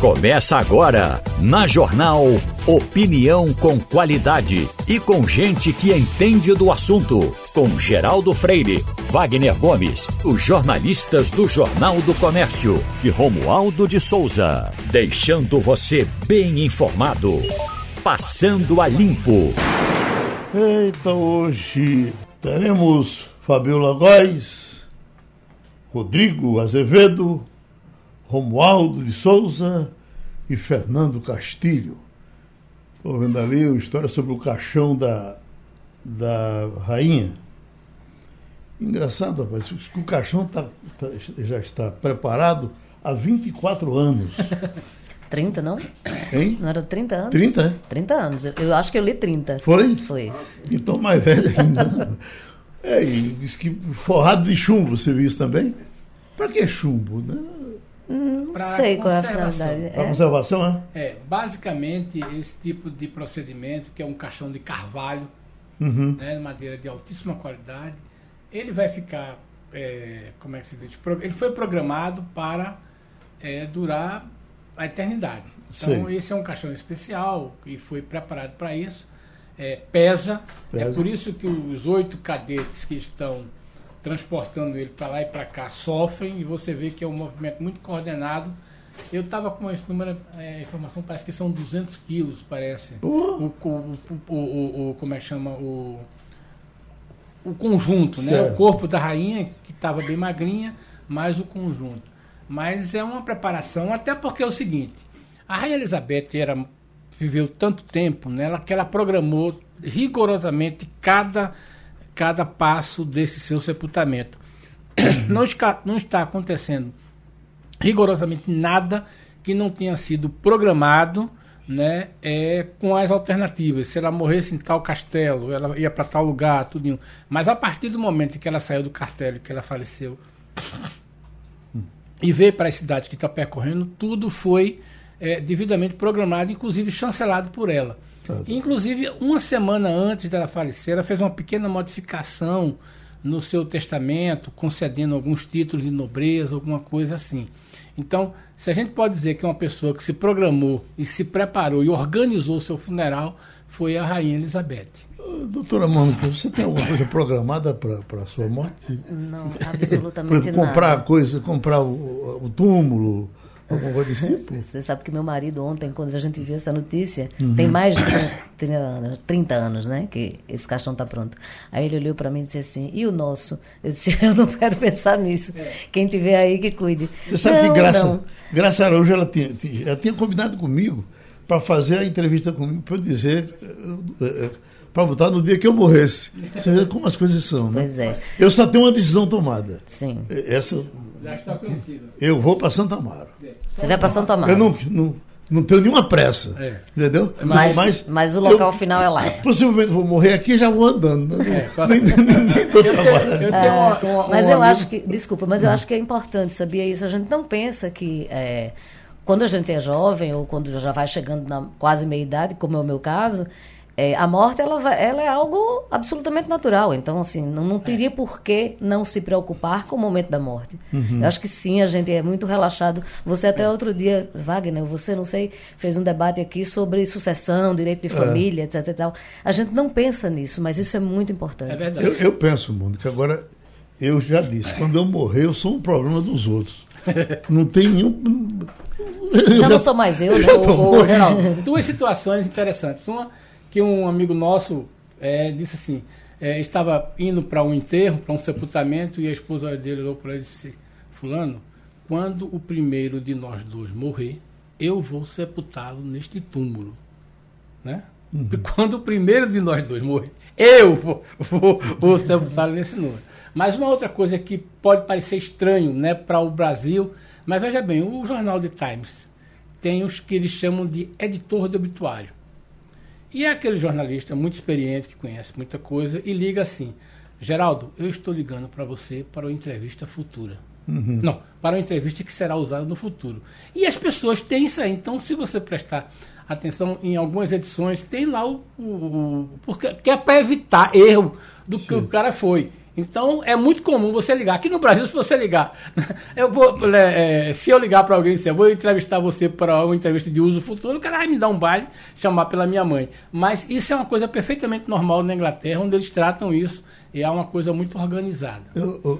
Começa agora, na Jornal Opinião com qualidade e com gente que entende do assunto. Com Geraldo Freire, Wagner Gomes, os jornalistas do Jornal do Comércio e Romualdo de Souza. Deixando você bem informado. Passando a limpo. Eita, hoje teremos Fabiola Góes, Rodrigo Azevedo, Romualdo de Souza e Fernando Castilho. Estou vendo ali a história sobre o caixão da, da rainha. Engraçado, rapaz, que o caixão tá, tá, já está preparado há 24 anos. 30, não? Hein? Não era 30 anos? 30, é? 30 anos. Eu, eu acho que eu li 30. Foi? Foi. Então mais velho ainda. É, e diz que forrado de chumbo, você viu isso também? Para que chumbo? Né? Não Pra sei qual é a finalidade. Para É. conservação, é? É, basicamente, esse tipo de procedimento, que é um caixão de carvalho, Uhum. né, madeira de altíssima qualidade, ele vai ficar, é, como é que se diz? Ele foi programado para é, durar a eternidade. Então, Sei. esse é um caixão especial e foi preparado para isso. É, pesa. é Pesa. por isso que os oito cadetes que estão transportando ele para lá e para cá sofrem e você vê que é um movimento muito coordenado. Eu estava com esse número, é, informação, parece que são 200 quilos, parece. Oh. O, o, o, o- como é que chama? O, o conjunto, né? Certo. O corpo da rainha, que estava bem magrinha, mais o conjunto. Mas é uma preparação, até porque é o seguinte, a Rainha Elizabeth era, viveu tanto tempo nela que ela programou rigorosamente cada, cada passo desse seu sepultamento. Não, está acontecendo rigorosamente nada que não tenha sido programado né, é, com as alternativas. Se ela morresse em tal castelo, ela ia para tal lugar, tudo. Mas a partir do momento que ela saiu do castelo, que ela faleceu, e veio para a cidade que está percorrendo, tudo foi é, devidamente programado, inclusive chancelado por ela. Tá. Inclusive, uma semana antes dela falecer, ela fez uma pequena modificação no seu testamento, concedendo alguns títulos de nobreza, alguma coisa assim. Então, se a gente pode dizer que uma pessoa que se programou e se preparou e organizou o seu funeral, foi a Rainha Elizabeth. Doutora Mônica, você tem alguma coisa programada para a sua morte? Não, Por absolutamente exemplo, comprar nada. coisa, comprar o, o túmulo, alguma coisa desse tipo? Você sabe que meu marido ontem, quando a gente viu essa notícia, Uhum. tem mais de 30 anos, 30 anos, né? Que esse caixão tá pronto. Aí ele olhou para mim e disse assim: e o nosso? Eu disse: eu não quero pensar nisso. Quem tiver aí que cuide. Você sabe Não, que Graça, não. Graça Araújo ela tinha, tinha- ela tinha combinado comigo para fazer a entrevista comigo, para eu dizer, para botar no dia que eu morresse. Você vê como as coisas são, né? Pois é, Eu só tenho uma decisão tomada. sim. Essa, Já está conhecida. eu vou para Santa Amaro. Você vai para Santo Amaro. Eu não, não, não tenho nenhuma pressa. É. Entendeu? Mas, mas, o local final é lá. Possivelmente vou morrer aqui e já vou andando. Né? É, nem, nem, nem tô Eu trabalhando. tenho uma- uma- mas um eu amigo- acho que, desculpa, mas eu acho que é importante, sabia isso? A gente não pensa que é, quando a gente é jovem ou quando já vai chegando na quase meia idade, como é o meu caso, é, a morte ela, ela é algo absolutamente natural. Então, assim, não, não teria por que não se preocupar com o momento da morte. Eu acho que sim, a gente é muito relaxado. Você até outro dia, Wagner, você, não sei, fez um debate aqui sobre sucessão, direito de família, etc. E tal. A gente não pensa nisso, mas isso é muito importante. É verdade. Eu, eu penso, Mônica, agora eu já disse, quando eu morrer, eu sou um problema dos outros. Não tem nenhum. Já não sou mais eu, né? Geraldo, duas situações interessantes. Uma que um amigo nosso é, disse assim, é, estava indo para um enterro, para um sepultamento, e a esposa dele olhou para ele e disse, fulano, quando o primeiro de nós dois morrer, eu vou sepultá-lo neste túmulo. Né? Quando o primeiro de nós dois morrer, eu vou, vou, vou sepultá-lo nesse número. Mas uma outra coisa que pode parecer estranho né, para o Brasil, mas veja bem, o jornal The Times tem os que eles chamam de editor de obituário. E é aquele jornalista muito experiente, que conhece muita coisa, e liga assim: Geraldo, eu estou ligando para você para uma entrevista futura. Não, para uma entrevista que será usada no futuro. E as pessoas têm isso aí. Então, se você prestar atenção em algumas edições, tem lá o. o, o porque que é para evitar erro do que o cara foi. Então é muito comum você ligar. Aqui no Brasil, se você ligar, eu vou, é, se eu ligar para alguém, se eu vou entrevistar você para uma entrevista de uso futuro, o cara vai me dar um baile, chamar pela minha mãe. Mas isso é uma coisa perfeitamente normal na Inglaterra, onde eles tratam isso e é uma coisa muito organizada.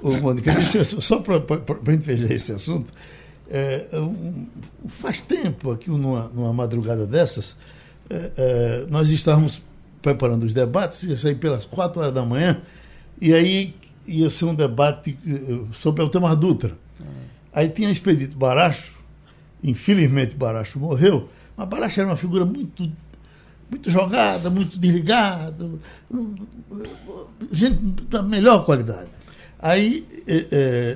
Ô, Mônica, só para a gente fechar esse assunto, é, um, faz tempo aqui, numa, numa madrugada dessas, é, é, nós estávamos preparando os debates, ia sair pelas quatro horas da manhã, e aí ia ser um debate eh, sobre o tema Dutra. Aí tinha Expedito Baracho, infelizmente Baracho morreu, mas Baracho era uma figura muito muito jogada, muito desligada, gente da melhor qualidade. Aí, é,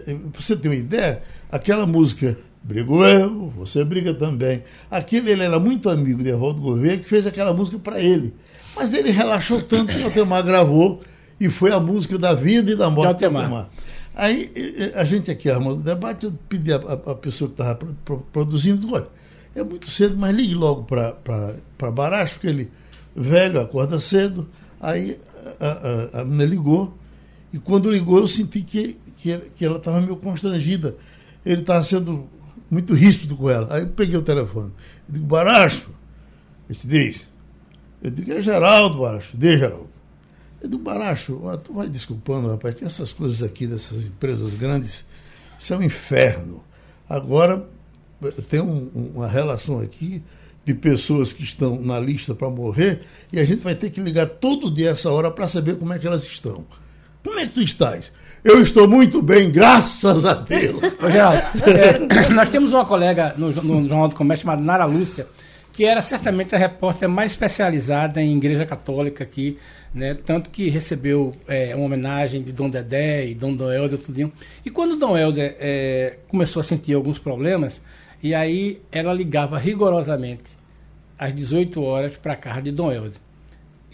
é, para você ter uma ideia, aquela música Brigo eu, você briga também. Aquele ele era muito amigo de Evaldo Gouveia, que fez aquela música para ele. Mas ele relaxou tanto que o Altemar gravou e foi a música da vida e da morte do Altemar. Aí a gente aqui armando o debate, eu pedi a pessoa que estava produzindo, olha, é muito cedo, mas ligue logo para Baracho, porque ele, velho, acorda cedo. Aí a, a, a menina ligou, e quando ligou eu senti que, que, que ela estava meio constrangida. Ele estava sendo muito ríspido com ela. Aí eu peguei o telefone. Eu digo, Baracho, ele diz. Eu digo, é Geraldo, Baracho. Diz, Geraldo. Digo, Baracho, tu vai desculpando, rapaz, que essas coisas aqui dessas empresas grandes, isso é um inferno. Agora, tem um, uma relação aqui de pessoas que estão na lista para morrer e a gente vai ter que ligar todo dia essa hora para saber como é que elas estão. Como é que tu estás? Eu estou muito bem, graças a Deus. Ô, Geraldo, é, nós temos uma colega no, no Jornal do Comércio chamada Nara Lúcia, que era certamente a repórter mais especializada em igreja católica aqui, né? Tanto que recebeu é, uma homenagem de Dom Dedé e Dom Dom Helder, tudinho. E quando Dom Helder é, começou a sentir alguns problemas, e aí ela ligava rigorosamente às 18 horas para a casa de Dom Helder.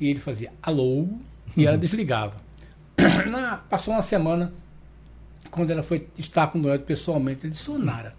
E ele fazia alô, e ela desligava. Na, passou uma semana, quando ela foi estar com o Dom Helder pessoalmente, ele disse, ô Nara,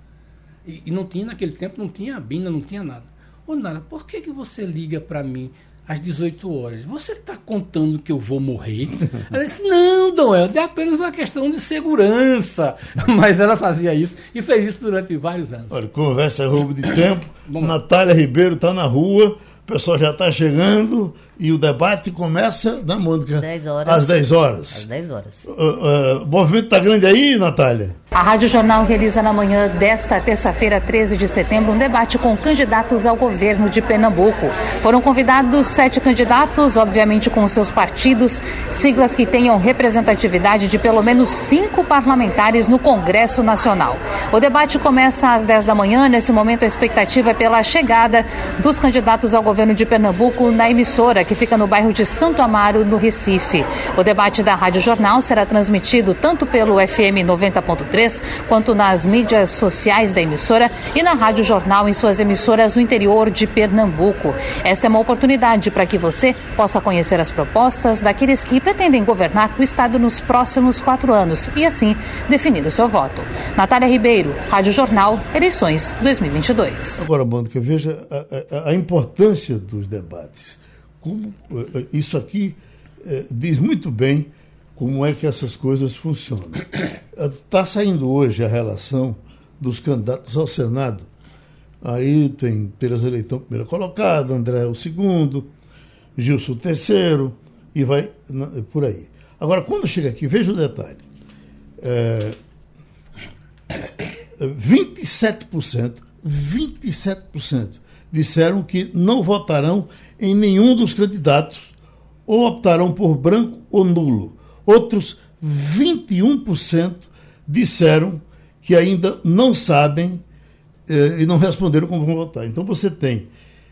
e, e, não tinha, naquele tempo, não tinha bina, não tinha nada. Ô Nara, por que, que você liga para mim às 18 horas. Você está contando que eu vou morrer? Ela disse, não, Dom Helder, é apenas uma questão de segurança. Mas ela fazia isso e fez isso durante vários anos. Olha, conversa é roubo de tempo. Natália Ribeiro está na rua o pessoal já está chegando e o debate começa, na Mônica? 10 horas. Às 10 horas. Às 10 horas. Uh, uh, o movimento está grande aí, Natália? A Rádio Jornal realiza na manhã desta terça-feira, 13 de setembro, um debate com candidatos ao governo de Pernambuco. Foram convidados sete candidatos, obviamente com seus partidos, siglas que tenham representatividade de pelo menos cinco parlamentares no Congresso Nacional. O debate começa às 10 da manhã. Nesse momento, a expectativa é pela chegada dos candidatos ao governo de Pernambuco na emissora, que fica no bairro de Santo Amaro, no Recife. O debate da Rádio Jornal será transmitido tanto pelo FM 90.3 quanto nas mídias sociais da emissora e na Rádio Jornal em suas emissoras no interior de Pernambuco. Esta é uma oportunidade para que você possa conhecer as propostas daqueles que pretendem governar o Estado nos próximos quatro anos e, assim, definir o seu voto. Natália Ribeiro, Rádio Jornal, eleições 2022. Agora, Mônica, veja a, a, a importância dos debates. Como, eh, isso aqui é, diz muito bem como é que essas coisas funcionam. Está saindo hoje a relação dos candidatos ao Senado. Aí tem Tereza Leitão, primeira colocada, André o segundo, Gilson o terceiro, e vai por aí. Agora, quando chega aqui, veja o detalhe. É, 27%, 27% disseram que não votarão em nenhum dos candidatos ou optarão por branco ou nulo. Outros 21% disseram que ainda não sabem eh, e não responderam como vão votar. Então você tem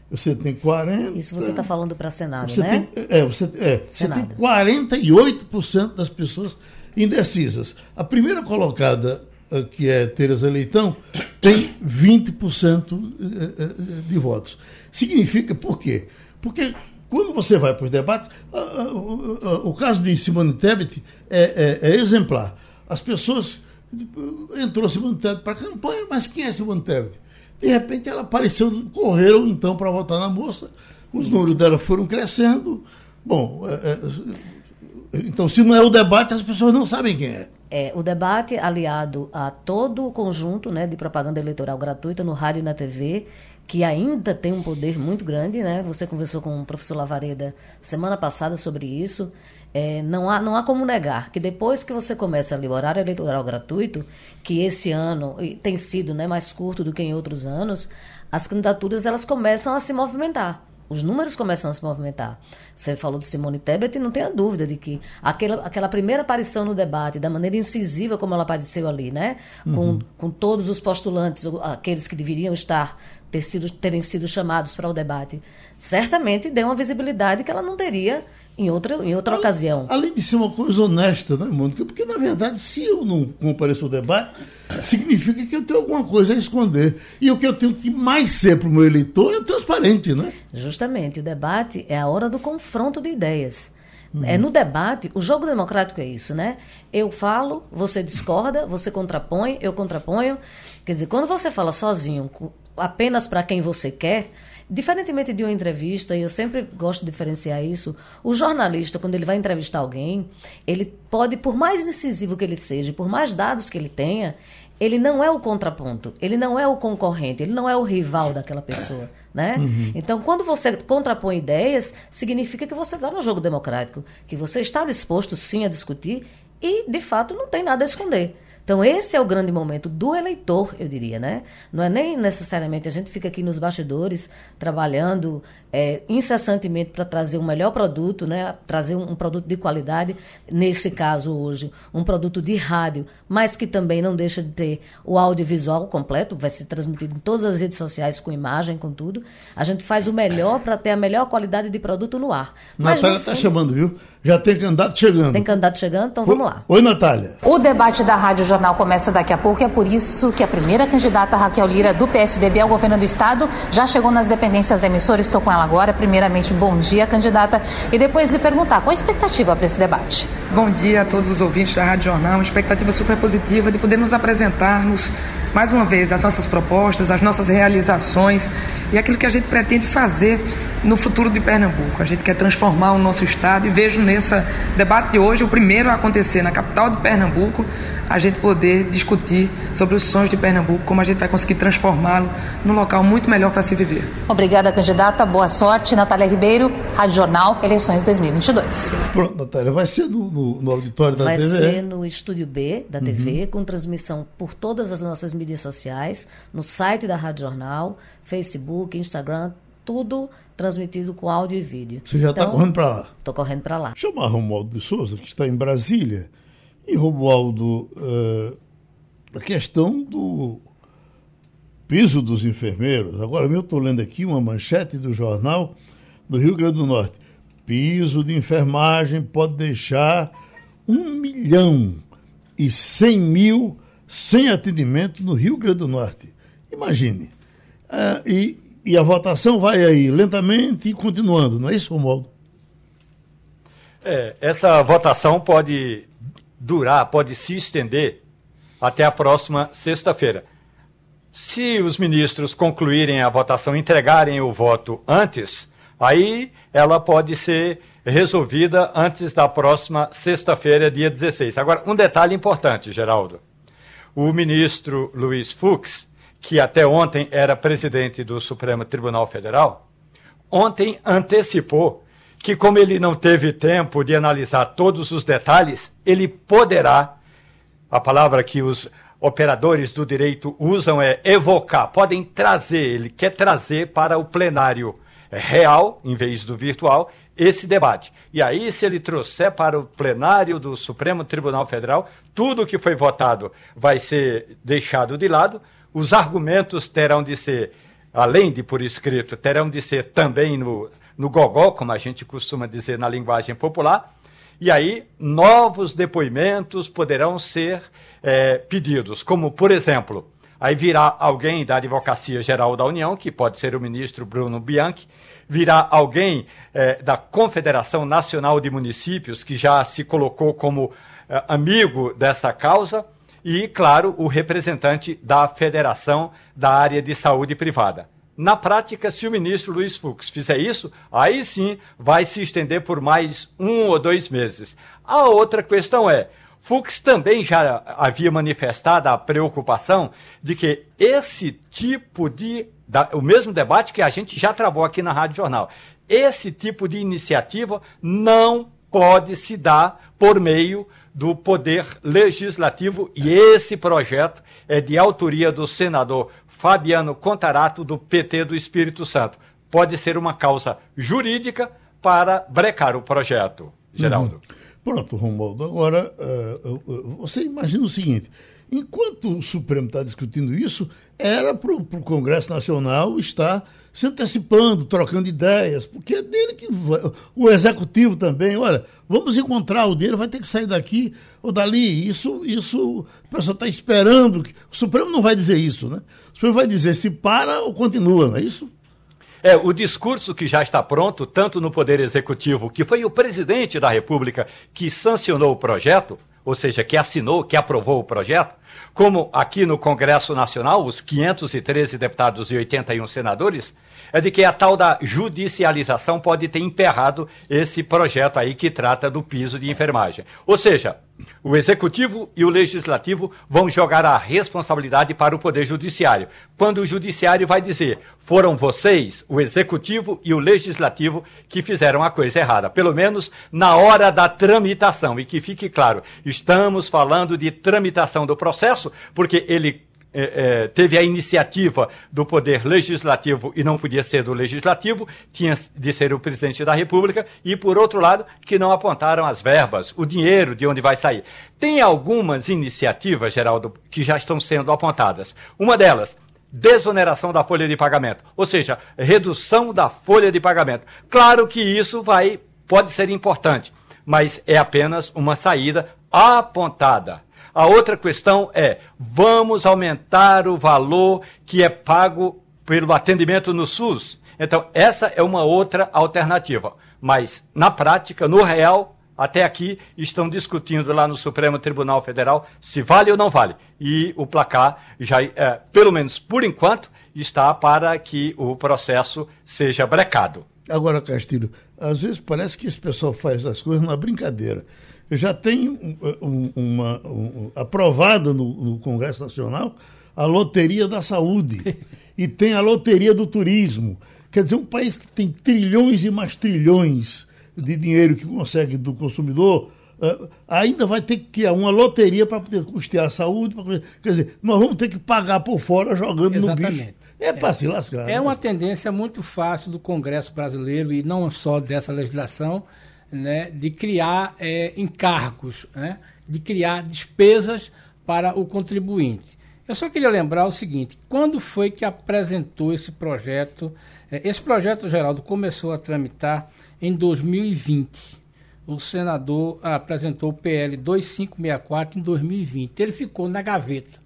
você tem 40. Isso você está falando para Senado, você né? Tem, é, você, é, você tem 48% das pessoas indecisas. A primeira colocada que é Tereza Leitão, tem 20% eh, eh, de votos. Significa por quê? Porque quando você vai para os debates, o caso de Simone Tebet é, é, é exemplar. As pessoas. Entrou Simone Tebet para a campanha, mas quem é Simone Tebet? De repente ela apareceu, correram então para votar na moça, os números dela foram crescendo. Bom, é, Então, se não é o debate, as pessoas não sabem quem é. É, o debate aliado a todo o conjunto né, de propaganda eleitoral gratuita no rádio e na TV, que ainda tem um poder muito grande, né? Você conversou com o professor Lavareda semana passada sobre isso. É, não, há, não há como negar que depois que você começa ali o horário eleitoral gratuito, que esse ano tem sido né, mais curto do que em outros anos, as candidaturas elas começam a se movimentar os números começam a se movimentar. Você falou de Simone Tebet e não tenha dúvida de que aquela, aquela primeira aparição no debate, da maneira incisiva como ela apareceu ali, né? Com, uhum. com todos os postulantes, aqueles que deveriam estar, ter sido, terem sido chamados para o debate, certamente deu uma visibilidade que ela não teria em outra, em outra ocasião. Além de ser uma coisa honesta, né, Mônica? Porque, na verdade, se eu não compareço ao debate, significa que eu tenho alguma coisa a esconder. E o que eu tenho que mais ser para o meu eleitor é transparente, né? Justamente. O debate é a hora do confronto de ideias. Uhum. É no debate, o jogo democrático é isso, né? Eu falo, você discorda, você contrapõe, eu contraponho. Quer dizer, quando você fala sozinho, apenas para quem você quer, Diferentemente de uma entrevista, e eu sempre gosto de diferenciar isso, o jornalista, quando ele vai entrevistar alguém, ele pode, por mais incisivo que ele seja, por mais dados que ele tenha, ele não é o contraponto, ele não é o concorrente, ele não é o rival daquela pessoa, né? Uhum. Então, quando você contrapõe ideias, significa que você está no jogo democrático, que você está disposto sim a discutir e, de fato, não tem nada a esconder. Então, esse é o grande momento do eleitor, eu diria, né? Não é nem necessariamente a gente fica aqui nos bastidores trabalhando é, incessantemente para trazer um melhor produto, né? Trazer um, um, produto de qualidade, nesse caso hoje, um produto de rádio, mas que também não deixa de ter o audiovisual completo, vai ser transmitido em todas as redes sociais com imagem, com tudo. A gente faz o melhor para ter a melhor qualidade de produto no ar. Mas Natália está chamando, viu? Já tem candidato chegando. Tem candidato chegando, então vamos lá. Oi, Natália. O debate da Rádio Jornal começa daqui a pouco e é por isso que a primeira candidata, Raquel Lira, do PSDB ao governo do Estado, já chegou nas dependências da emissora. Estou com ela agora. Primeiramente, bom dia, candidata. E depois lhe perguntar qual a expectativa para esse debate. Bom dia a todos os ouvintes da Rádio Jornal. Uma expectativa super positiva de poder nos apresentarmos mais uma vez as nossas propostas, as nossas realizações e aquilo que a gente pretende fazer no futuro de Pernambuco. A gente quer transformar o nosso estado e vejo nesse debate de hoje o primeiro a acontecer na capital de Pernambuco, a gente poder discutir sobre os sonhos de Pernambuco, como a gente vai conseguir transformá-lo num local muito melhor para se viver. Obrigada, candidata. Boa sorte. Natália Ribeiro, Rádio Jornal, eleições 2022. Pronto, Natália, vai ser no, no, no auditório da vai TV? Vai ser no Estúdio B da TV, uhum. com transmissão por todas as nossas mídias sociais, no site da Rádio Jornal, Facebook, Instagram, tudo transmitido com áudio e vídeo. Você já está então, correndo para lá? Estou correndo para lá. Chamar Romualdo de Souza, que está em Brasília. E Romualdo, uh, a questão do piso dos enfermeiros. Agora eu estou lendo aqui uma manchete do jornal do Rio Grande do Norte. Piso de enfermagem pode deixar um milhão e cem mil sem atendimento no Rio Grande do Norte. Imagine. Uh, e e a votação vai aí lentamente e continuando, não é isso, Romualdo? É, essa votação pode durar, pode se estender até a próxima sexta-feira. Se os ministros concluírem a votação, entregarem o voto antes, aí ela pode ser resolvida antes da próxima sexta-feira, dia 16. Agora, um detalhe importante, Geraldo. O ministro Luiz Fux que até ontem era presidente do Supremo Tribunal Federal, ontem antecipou que, como ele não teve tempo de analisar todos os detalhes, ele poderá, a palavra que os operadores do direito usam é evocar, podem trazer, ele quer trazer para o plenário real, em vez do virtual, esse debate. E aí, se ele trouxer para o plenário do Supremo Tribunal Federal, tudo que foi votado vai ser deixado de lado, os argumentos terão de ser, além de por escrito, terão de ser também no, no gogó, como a gente costuma dizer na linguagem popular, e aí novos depoimentos poderão ser é, pedidos, como, por exemplo, aí virá alguém da Advocacia Geral da União, que pode ser o ministro Bruno Bianchi, virá alguém é, da Confederação Nacional de Municípios, que já se colocou como é, amigo dessa causa, e, claro, o representante da Federação da Área de Saúde Privada. Na prática, se o ministro Luiz Fux fizer isso, aí sim vai se estender por mais um ou dois meses. A outra questão é: Fux também já havia manifestado a preocupação de que esse tipo de. Da, o mesmo debate que a gente já travou aqui na Rádio Jornal. Esse tipo de iniciativa não pode se dar por meio do poder legislativo e esse projeto é de autoria do senador Fabiano Contarato, do PT do Espírito Santo. Pode ser uma causa jurídica para brecar o projeto, Geraldo. Uhum. Pronto, Romualdo. Agora, uh, uh, você imagina o seguinte: enquanto o Supremo está discutindo isso, era para o Congresso Nacional estar se antecipando, trocando ideias, porque é dele que vai, o executivo também, olha, vamos encontrar o dele, vai ter que sair daqui ou dali. Isso, isso o pessoal está esperando. O Supremo não vai dizer isso, né? O Supremo vai dizer se para ou continua, não é isso? É, o discurso que já está pronto, tanto no Poder Executivo, que foi o presidente da República que sancionou o projeto, ou seja, que assinou, que aprovou o projeto, como aqui no Congresso Nacional, os 513 deputados e 81 senadores, é de que a tal da judicialização pode ter emperrado esse projeto aí que trata do piso de enfermagem. Ou seja, o executivo e o legislativo vão jogar a responsabilidade para o poder judiciário. Quando o judiciário vai dizer: "Foram vocês, o executivo e o legislativo que fizeram a coisa errada", pelo menos na hora da tramitação. E que fique claro, estamos falando de tramitação do processo, porque ele é, é, teve a iniciativa do poder legislativo e não podia ser do legislativo, tinha de ser o presidente da República, e por outro lado, que não apontaram as verbas, o dinheiro de onde vai sair. Tem algumas iniciativas, Geraldo, que já estão sendo apontadas. Uma delas, desoneração da folha de pagamento, ou seja, redução da folha de pagamento. Claro que isso vai pode ser importante, mas é apenas uma saída apontada. A outra questão é: vamos aumentar o valor que é pago pelo atendimento no SUS. Então, essa é uma outra alternativa. Mas, na prática, no real, até aqui estão discutindo lá no Supremo Tribunal Federal se vale ou não vale. E o placar já, é, pelo menos por enquanto, está para que o processo seja brecado. Agora, Castilho, às vezes parece que esse pessoal faz as coisas na brincadeira já tem um, uma, um, aprovada no, no, Congresso Nacional a loteria da saúde e tem a loteria do turismo. Quer dizer, um país que tem trilhões e mais trilhões de dinheiro que consegue do consumidor, uh, ainda vai ter que criar uma loteria para poder custear a saúde. Pra, quer dizer, nós vamos ter que pagar por fora jogando Exatamente. no bicho. É para é. se lascar. É né? uma tendência muito fácil do Congresso brasileiro e não só dessa legislação né, de criar é, encargos, né, de criar despesas para o contribuinte. Eu só queria lembrar o seguinte: quando foi que apresentou esse projeto? É, esse projeto, Geraldo, começou a tramitar em 2020. O senador apresentou o PL 2564 em 2020. Ele ficou na gaveta.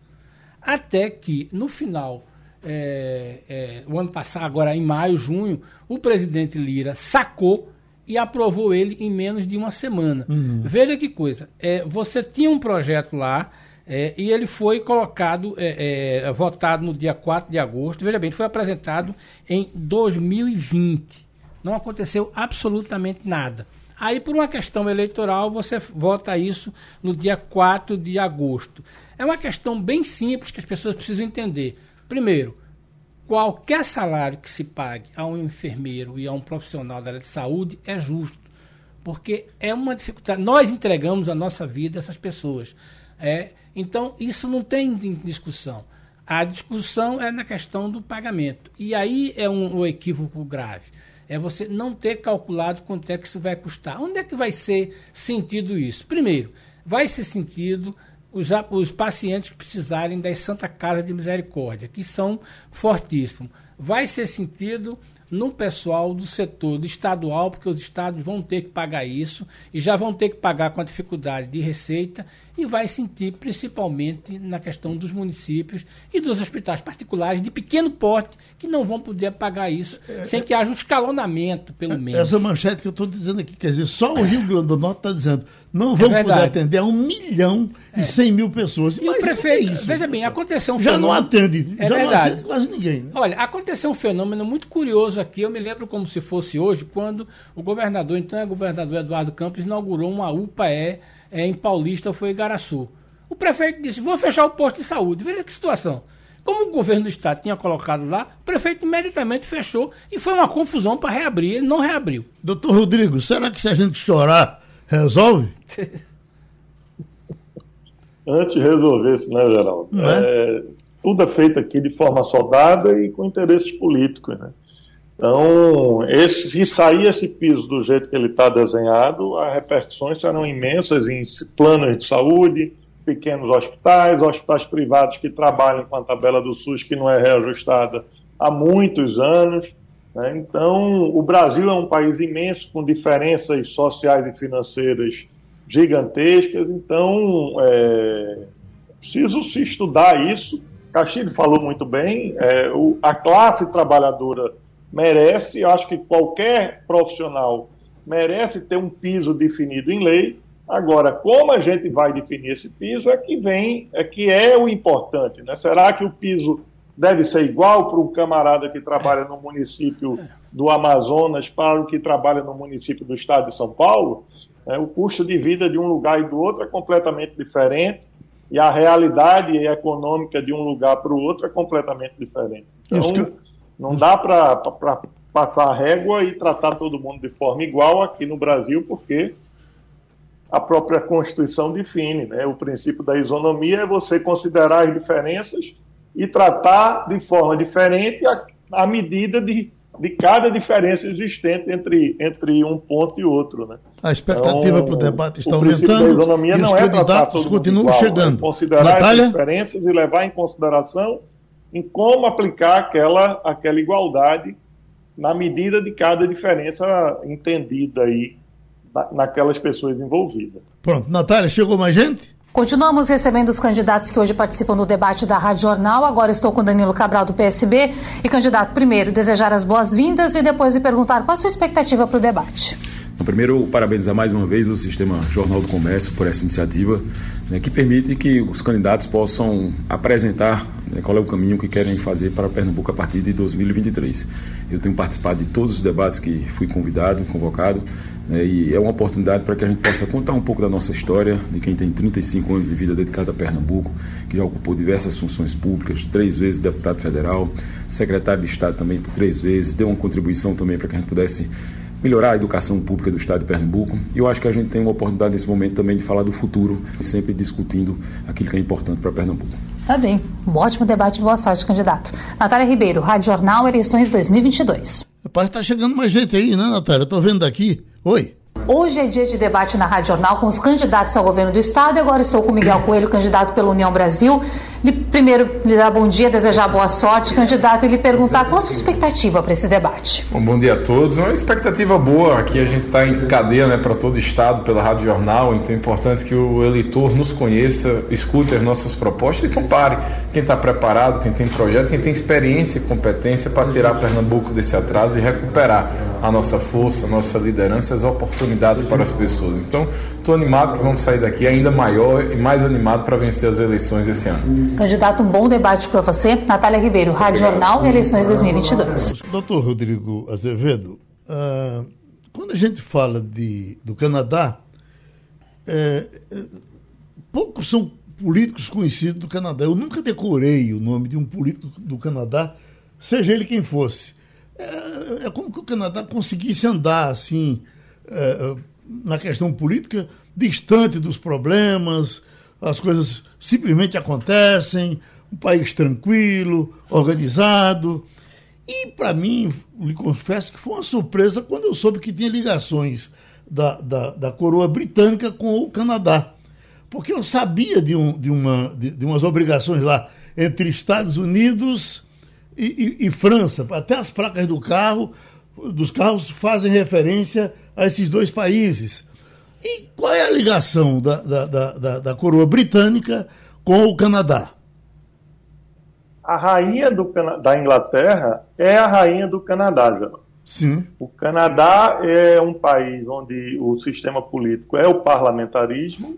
Até que, no final, é, é, o ano passado, agora em maio, junho, o presidente Lira sacou e aprovou ele em menos de uma semana. Uhum. Veja que coisa. É, você tinha um projeto lá é, e ele foi colocado, é, é votado no dia 4 de agosto. Veja bem, foi apresentado em 2020. Não aconteceu absolutamente nada. Aí, por uma questão eleitoral, você vota isso no dia 4 de agosto. É uma questão bem simples que as pessoas precisam entender. Primeiro, qualquer salário que se pague a um enfermeiro e a um profissional da área de saúde é justo, porque é uma dificuldade. Nós entregamos a nossa vida a essas pessoas. É, então, isso não tem discussão. A discussão é na questão do pagamento. E aí é um, um equívoco grave. É você não ter calculado quanto é que isso vai custar. Onde é que vai ser sentido isso? Primeiro, vai ser sentido os, os pacientes que precisarem das Santa Casa de Misericórdia, que são fortíssimos. Vai ser sentido no pessoal do setor do estadual, porque os estados vão ter que pagar isso e já vão ter que pagar com a dificuldade de receita, e vai sentir principalmente na questão dos municípios e dos hospitais particulares de pequeno porte que não vão poder pagar isso é, sem que haja um escalonamento, pelo é, menos. Essa manchete que eu estou dizendo aqui, quer dizer, só o Rio Grande do Norte está dizendo não vamos é poder atender a um milhão e cem mil pessoas. E o prefeito, isso, veja bem, aconteceu um já fenômeno... não atende, é já verdade. não atende quase ninguém. Né? Olha, aconteceu um fenômeno muito curioso aqui, eu me lembro como se fosse hoje, quando o governador, então é o governador Eduardo Campos, inaugurou uma UPAE é, em Paulista, foi em Garaçu. O prefeito disse: vou fechar o posto de saúde. Veja que situação. Como o governo do estado tinha colocado lá, o prefeito imediatamente fechou e foi uma confusão para reabrir. Ele não reabriu. Doutor Rodrigo, será que se a gente chorar, resolve? Antes resolvesse, né, Geraldo? É? É, tudo é feito aqui de forma soldada e com interesses políticos, né? Então, esse, se sair esse piso do jeito que ele está desenhado, as repercussões serão imensas em planos de saúde, pequenos hospitais, hospitais privados que trabalham com a tabela do SUS que não é reajustada há muitos anos. Né? Então, o Brasil é um país imenso, com diferenças sociais e financeiras gigantescas, então é preciso se estudar isso. Castilho falou muito bem, é, o, a classe trabalhadora merece, acho que qualquer profissional merece ter um piso definido em lei, Agora, como a gente vai definir esse piso é que vem, é que é o importante, né? Será que o piso deve ser igual para o camarada que trabalha no município do Amazonas para o que trabalha no município do estado de São Paulo? É, o custo de vida de um lugar e do outro é completamente diferente e a realidade econômica de um lugar para o outro é completamente diferente. Então, não dá para passar a régua e tratar todo mundo de forma igual aqui no Brasil, porque a própria Constituição define. Né? O princípio da isonomia é você considerar as diferenças e tratar de forma diferente a, a medida de, de cada diferença existente entre, entre um ponto e outro. Né? A expectativa então, para o debate está aumentando. A isonomia não é tratar todos continuam igual, chegando. É considerar Natália? as diferenças e levar em consideração em como aplicar aquela, aquela igualdade na medida de cada diferença entendida aí naquelas pessoas envolvidas. Pronto, Natália, chegou mais gente? Continuamos recebendo os candidatos que hoje participam do debate da Rádio Jornal. Agora estou com Danilo Cabral, do PSB. E, candidato, primeiro, desejar as boas-vindas e depois lhe perguntar qual a sua expectativa para o debate. Primeiro, parabenizar mais uma vez o Sistema Jornal do Comércio por essa iniciativa, né, que permite que os candidatos possam apresentar né, qual é o caminho que querem fazer para Pernambuco a partir de 2023. Eu tenho participado de todos os debates que fui convidado, convocado, né, e é uma oportunidade para que a gente possa contar um pouco da nossa história, de quem tem 35 anos de vida dedicada a Pernambuco, que já ocupou diversas funções públicas, três vezes deputado federal, secretário de Estado também por três vezes, deu uma contribuição também para que a gente pudesse melhorar a educação pública do Estado de Pernambuco. E eu acho que a gente tem uma oportunidade nesse momento também de falar do futuro, sempre discutindo aquilo que é importante para Pernambuco. Tá bem. Um ótimo debate. Boa sorte, candidato. Natália Ribeiro, Rádio Jornal, eleições 2022. Parece que está chegando mais gente aí, né, Natália? Estou vendo daqui. Oi. Hoje é dia de debate na Rádio Jornal com os candidatos ao governo do Estado. E agora estou com Miguel Coelho, candidato pela União Brasil. Primeiro, lhe dar bom dia, desejar boa sorte, candidato, e lhe perguntar qual a sua expectativa para esse debate. Bom, bom dia a todos. Uma expectativa boa. Aqui a gente está em cadeia né, para todo o Estado, pela Rádio Jornal. Então é importante que o eleitor nos conheça, escute as nossas propostas e compare quem está preparado, quem tem projeto, quem tem experiência e competência para tirar Pernambuco desse atraso e recuperar a nossa força, a nossa liderança, as oportunidades para as pessoas. Então, estou animado que vamos sair daqui ainda maior e mais animado para vencer as eleições esse ano. Candidato, um bom debate para você. Natália Ribeiro, Rádio Jornal, eleições 2022. Doutor Rodrigo Azevedo, uh, quando a gente fala de, do Canadá, é, é, poucos são políticos conhecidos do Canadá. Eu nunca decorei o nome de um político do Canadá, seja ele quem fosse. É, é como que o Canadá conseguisse andar assim é, na questão política, distante dos problemas, as coisas simplesmente acontecem, um país tranquilo, organizado. E, para mim, lhe confesso que foi uma surpresa quando eu soube que tinha ligações da, da, da coroa britânica com o Canadá. Porque eu sabia de, um, de, uma, de, de umas obrigações lá entre Estados Unidos e, e, e França. Até as placas do carro, dos carros fazem referência a esses dois países. E qual é a ligação da, da, da, da coroa britânica com o Canadá? A rainha do, da Inglaterra é a rainha do Canadá, João. Sim. O Canadá é um país onde o sistema político é o parlamentarismo,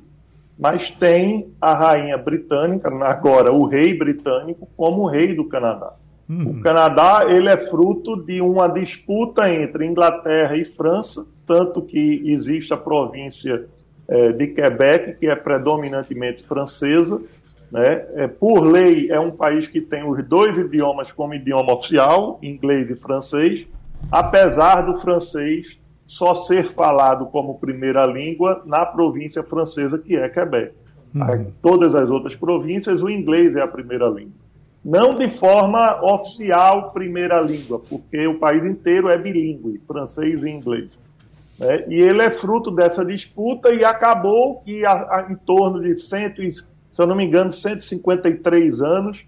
mas tem a rainha britânica, agora o rei britânico, como rei do Canadá. Uhum. O Canadá ele é fruto de uma disputa entre Inglaterra e França, tanto que existe a província é, de Quebec, que é predominantemente francesa. Né? É, por lei, é um país que tem os dois idiomas como idioma oficial, inglês e francês, apesar do francês só ser falado como primeira língua na província francesa, que é Quebec. Uhum. Todas as outras províncias, o inglês é a primeira língua. Não de forma oficial primeira língua, porque o país inteiro é bilíngue, francês e inglês. É, e ele é fruto dessa disputa e acabou que a, a, em torno de, cento, se eu não me engano, 153 anos,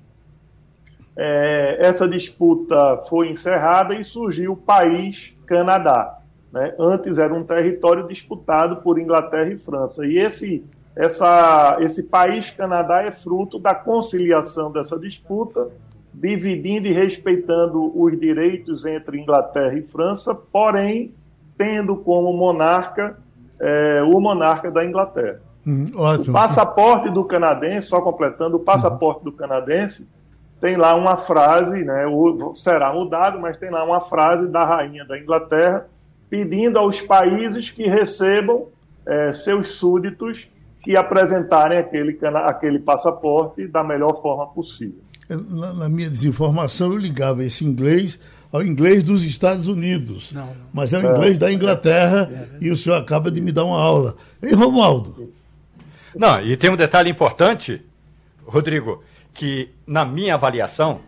é, essa disputa foi encerrada e surgiu o país Canadá. Né? Antes era um território disputado por Inglaterra e França. E esse, essa, esse país Canadá é fruto da conciliação dessa disputa, dividindo e respeitando os direitos entre Inglaterra e França, porém tendo como monarca é, o monarca da Inglaterra. Hum, o passaporte do canadense, só completando, o passaporte uhum. do canadense tem lá uma frase, né, será mudado, mas tem lá uma frase da rainha da Inglaterra pedindo aos países que recebam é, seus súditos que apresentarem aquele, aquele passaporte da melhor forma possível. Na, na minha desinformação, eu ligava esse inglês ao inglês dos Estados Unidos. Não, não. Mas é o inglês da Inglaterra e o senhor acaba de me dar uma aula. Hein, Romualdo? Não, e tem um detalhe importante, Rodrigo, que na minha avaliação,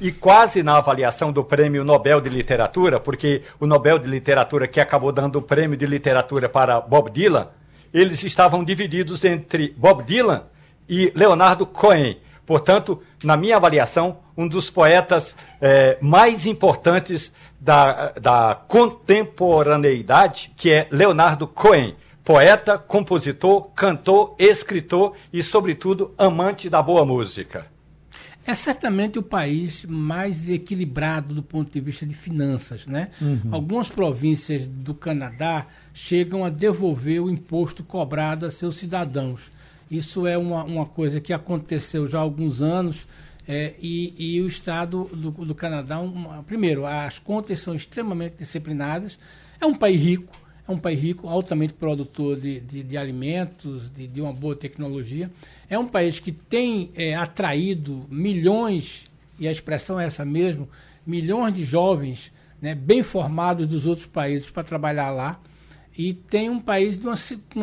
e quase na avaliação do Prêmio Nobel de Literatura, porque o Nobel de Literatura que acabou dando o prêmio de literatura para Bob Dylan, eles estavam divididos entre Bob Dylan e Leonardo Cohen. Portanto, na minha avaliação, um dos poetas é, mais importantes da, da contemporaneidade, que é Leonardo Cohen. Poeta, compositor, cantor, escritor e, sobretudo, amante da boa música. É certamente o país mais equilibrado do ponto de vista de finanças. Né? Uhum. Algumas províncias do Canadá chegam a devolver o imposto cobrado a seus cidadãos. Isso é uma, uma coisa que aconteceu já há alguns anos é, e, e, o Estado do, do Canadá, um, primeiro, as contas são extremamente disciplinadas. É um país rico, é um país rico, altamente produtor de, de, de alimentos, de, de, uma boa tecnologia. É um país que tem é, atraído milhões, e a expressão é essa mesmo, milhões de jovens né, bem formados dos outros países para trabalhar lá. E tem um país de uma,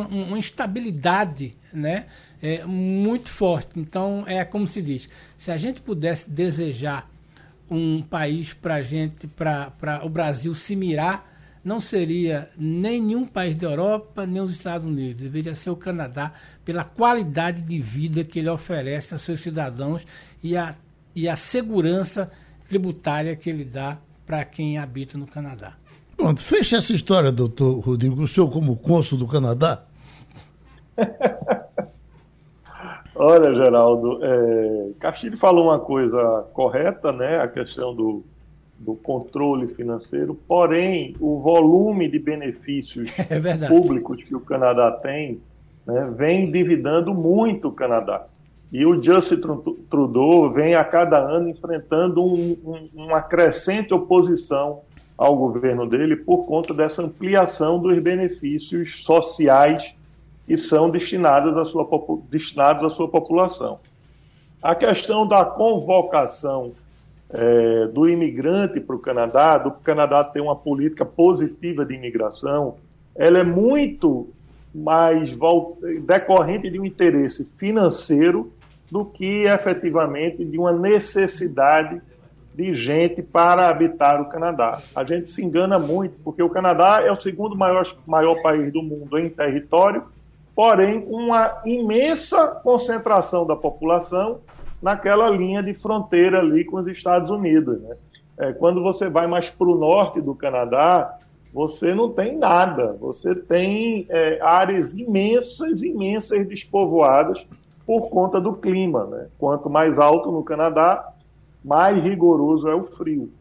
uma, instabilidade né, é, muito forte. Então, é como se diz: se a gente pudesse desejar um país para a gente, para o Brasil se mirar, não seria nenhum país da Europa, nem os Estados Unidos. Deveria ser o Canadá, pela qualidade de vida que ele oferece a seus cidadãos e a, e a segurança tributária que ele dá para quem habita no Canadá. Pronto, fecha essa história, doutor Rodrigo. O senhor, como cônsul do Canadá, Olha, Geraldo, é, Castilho falou uma coisa correta, né? A questão do, do controle financeiro, porém, o volume de benefícios é públicos que o Canadá tem né, vem endividando muito o Canadá. E o Justin Trudeau vem a cada ano enfrentando um, um, uma crescente oposição ao governo dele por conta dessa ampliação dos benefícios sociais e são destinados à sua, destinados à sua população. A questão da convocação é, do imigrante para o Canadá, do Canadá ter uma política positiva de imigração, ela é muito mais decorrente de um interesse financeiro do que efetivamente de uma necessidade de gente para habitar o Canadá. A gente se engana muito, porque o Canadá é o segundo maior, maior país do mundo em território porém com uma imensa concentração da população naquela linha de fronteira ali com os Estados Unidos. Né? É, quando você vai mais para o norte do Canadá, você não tem nada. Você tem é, áreas imensas, imensas despovoadas por conta do clima. Né? Quanto mais alto no Canadá, mais rigoroso é o frio.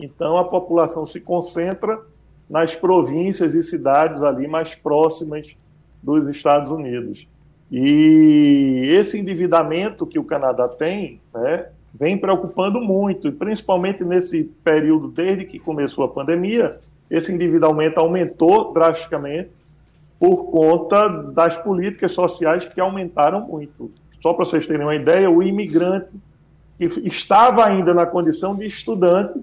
Então a população se concentra nas províncias e cidades ali mais próximas dos Estados Unidos. E esse endividamento que o Canadá tem, né, vem preocupando muito, e principalmente nesse período desde que começou a pandemia, esse endividamento aumentou drasticamente por conta das políticas sociais que aumentaram muito. Só para vocês terem uma ideia, o imigrante que estava ainda na condição de estudante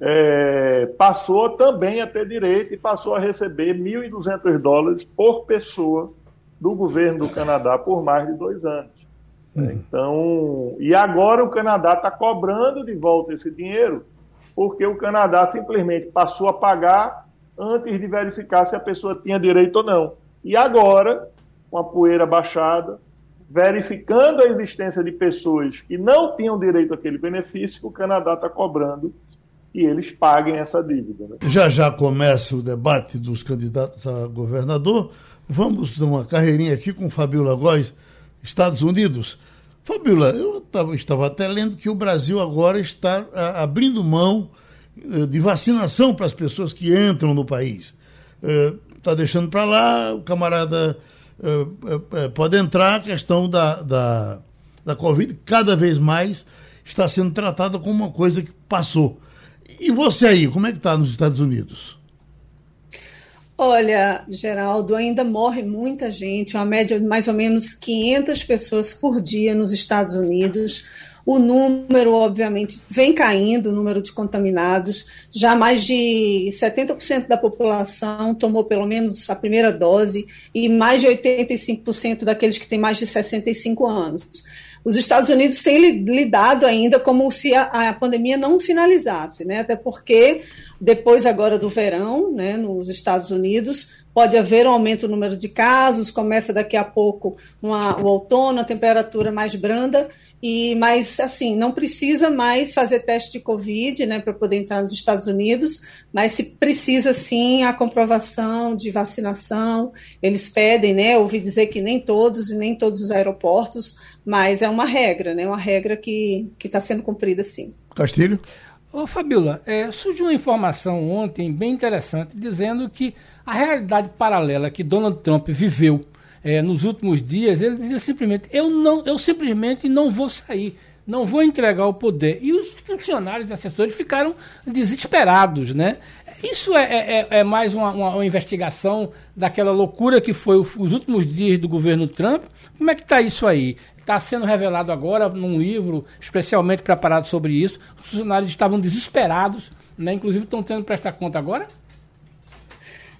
é, passou também a ter direito e passou a receber 1.200 dólares por pessoa do governo do Canadá por mais de dois anos. Hum. Então, e agora o Canadá está cobrando de volta esse dinheiro, porque o Canadá simplesmente passou a pagar antes de verificar se a pessoa tinha direito ou não. E agora, com a poeira baixada, verificando a existência de pessoas que não tinham direito àquele benefício, o Canadá está cobrando e eles paguem essa dívida. Né? Já já começa o debate dos candidatos a governador. Vamos dar uma carreirinha aqui com Fabiola Góes, Estados Unidos. Fabiola, eu tava, estava até lendo que o Brasil agora está a, abrindo mão uh, de vacinação para as pessoas que entram no país. Está uh, deixando para lá, o camarada uh, pode entrar, a questão da, da, da Covid cada vez mais está sendo tratada como uma coisa que passou. E você aí, como é que está nos Estados Unidos? Olha, Geraldo, ainda morre muita gente, uma média de mais ou menos 500 pessoas por dia nos Estados Unidos. O número, obviamente, vem caindo, o número de contaminados. Já mais de 70% da população tomou pelo menos a primeira dose e mais de 85% daqueles que têm mais de 65 anos os Estados Unidos têm lidado ainda como se a, a, pandemia não finalizasse, né? Até porque depois agora do verão, né, nos Estados Unidos, pode haver um aumento no número de casos, começa daqui a pouco uma, o outono, a temperatura mais branda, e mas assim, não precisa mais fazer teste de Covid, né, para poder entrar nos Estados Unidos, mas se precisa sim a comprovação de vacinação. Eles pedem, né, ouvi dizer que nem todos e nem todos os aeroportos mas é uma regra, né? Uma regra que está sendo cumprida sim. Castilho? Ô, Fabiola, é, surgiu uma informação ontem bem interessante dizendo que a realidade paralela que Donald Trump viveu é, nos últimos dias, ele dizia simplesmente: eu, não, eu simplesmente não vou sair, não vou entregar o poder. E os funcionários e assessores ficaram desesperados, né? Isso é, é, é, é mais uma, uma, uma, investigação daquela loucura que foi os últimos dias do governo Trump? Como é que está isso aí? está sendo revelado agora num livro especialmente preparado sobre isso. Os funcionários estavam desesperados, né? inclusive estão tendo que prestar conta agora.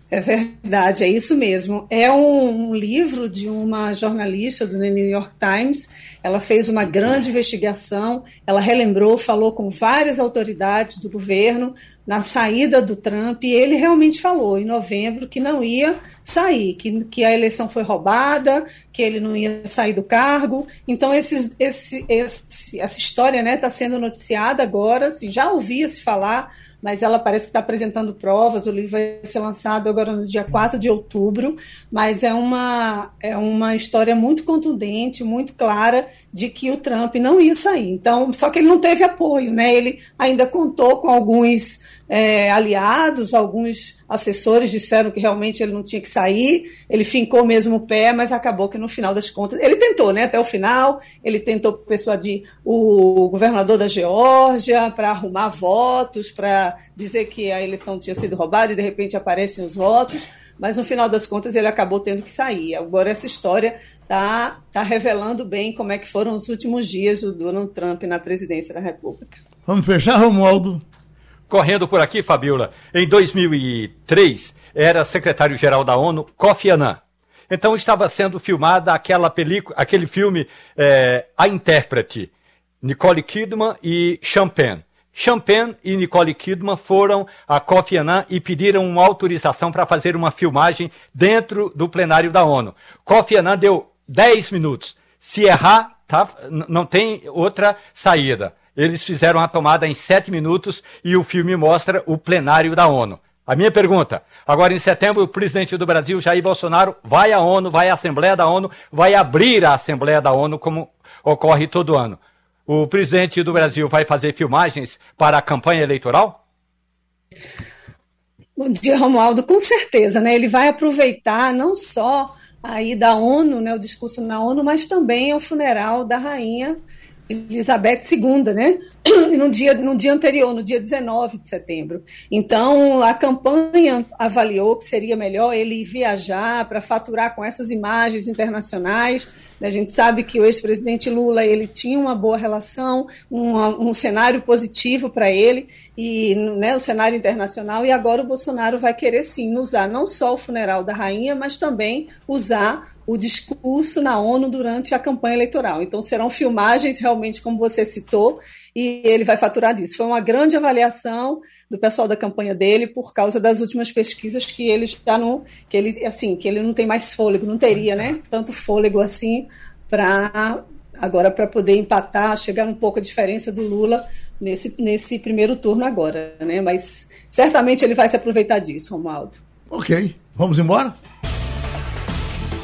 É verdade, é isso mesmo. É um, um, livro de uma jornalista do New York Times. Ela fez uma grande investigação, ela relembrou, falou com várias autoridades do governo na saída do Trump, e ele realmente falou em novembro que não ia sair, que, que a eleição foi roubada, que ele não ia sair do cargo. Então, esse, esse, esse essa história está né, tá sendo noticiada agora, assim, já ouvia-se falar mas ela parece que está apresentando provas. O livro vai ser lançado agora no dia 4 de outubro, mas é uma, é uma história muito contundente, muito clara de que o Trump não ia sair. Então, só que ele não teve apoio, né? Ele ainda contou com alguns é, aliados, alguns assessores disseram que realmente ele não tinha que sair, ele fincou mesmo o pé, mas acabou que no final das contas, ele tentou, né, até o final, ele tentou persuadir o governador da Geórgia para arrumar votos, para dizer que a eleição tinha sido roubada e de repente aparecem os votos, mas no final das contas ele acabou tendo que sair. Agora essa história está tá revelando bem como é que foram os últimos dias do Donald Trump na presidência da República. Vamos fechar, Romualdo? Correndo por aqui, Fabiola, em 2003 era secretário-geral da ONU Kofi Annan. Então estava sendo filmada aquela película, aquele filme é, A Intérprete, Nicole Kidman e Champagne. Champagne e Nicole Kidman foram a Kofi Annan e pediram uma autorização para fazer uma filmagem dentro do plenário da ONU. Kofi Annan deu 10 minutos. Se errar, tá, não tem outra saída. Eles fizeram a tomada em sete minutos e o filme mostra o plenário da ONU. A minha pergunta: agora em setembro, o presidente do Brasil, Jair Bolsonaro, vai à ONU, vai à Assembleia da ONU, vai abrir a Assembleia da ONU, como ocorre todo ano. O presidente do Brasil vai fazer filmagens para a campanha eleitoral? Bom dia, Romualdo. Com certeza, né? Ele vai aproveitar não só aí da ONU, né, o discurso na ONU, mas também o funeral da rainha Elizabeth II, né? No dia, no dia anterior, no dia 19 de setembro. Então, a campanha avaliou que seria melhor ele viajar para faturar com essas imagens internacionais. A gente sabe que o ex-presidente Lula ele tinha uma boa relação, um, um cenário positivo para ele e né, o cenário internacional. E agora o Bolsonaro vai querer sim usar não só o funeral da rainha, mas também usar o discurso na ONU durante a campanha eleitoral. Então serão filmagens realmente como você citou e ele vai faturar disso. Foi uma grande avaliação do pessoal da campanha dele por causa das últimas pesquisas que ele já não que ele assim, que ele não tem mais fôlego, não teria, né? Tanto fôlego assim para agora para poder empatar, chegar um pouco a diferença do Lula nesse nesse primeiro turno agora, né? Mas certamente ele vai se aproveitar disso, Romualdo. OK. Vamos embora?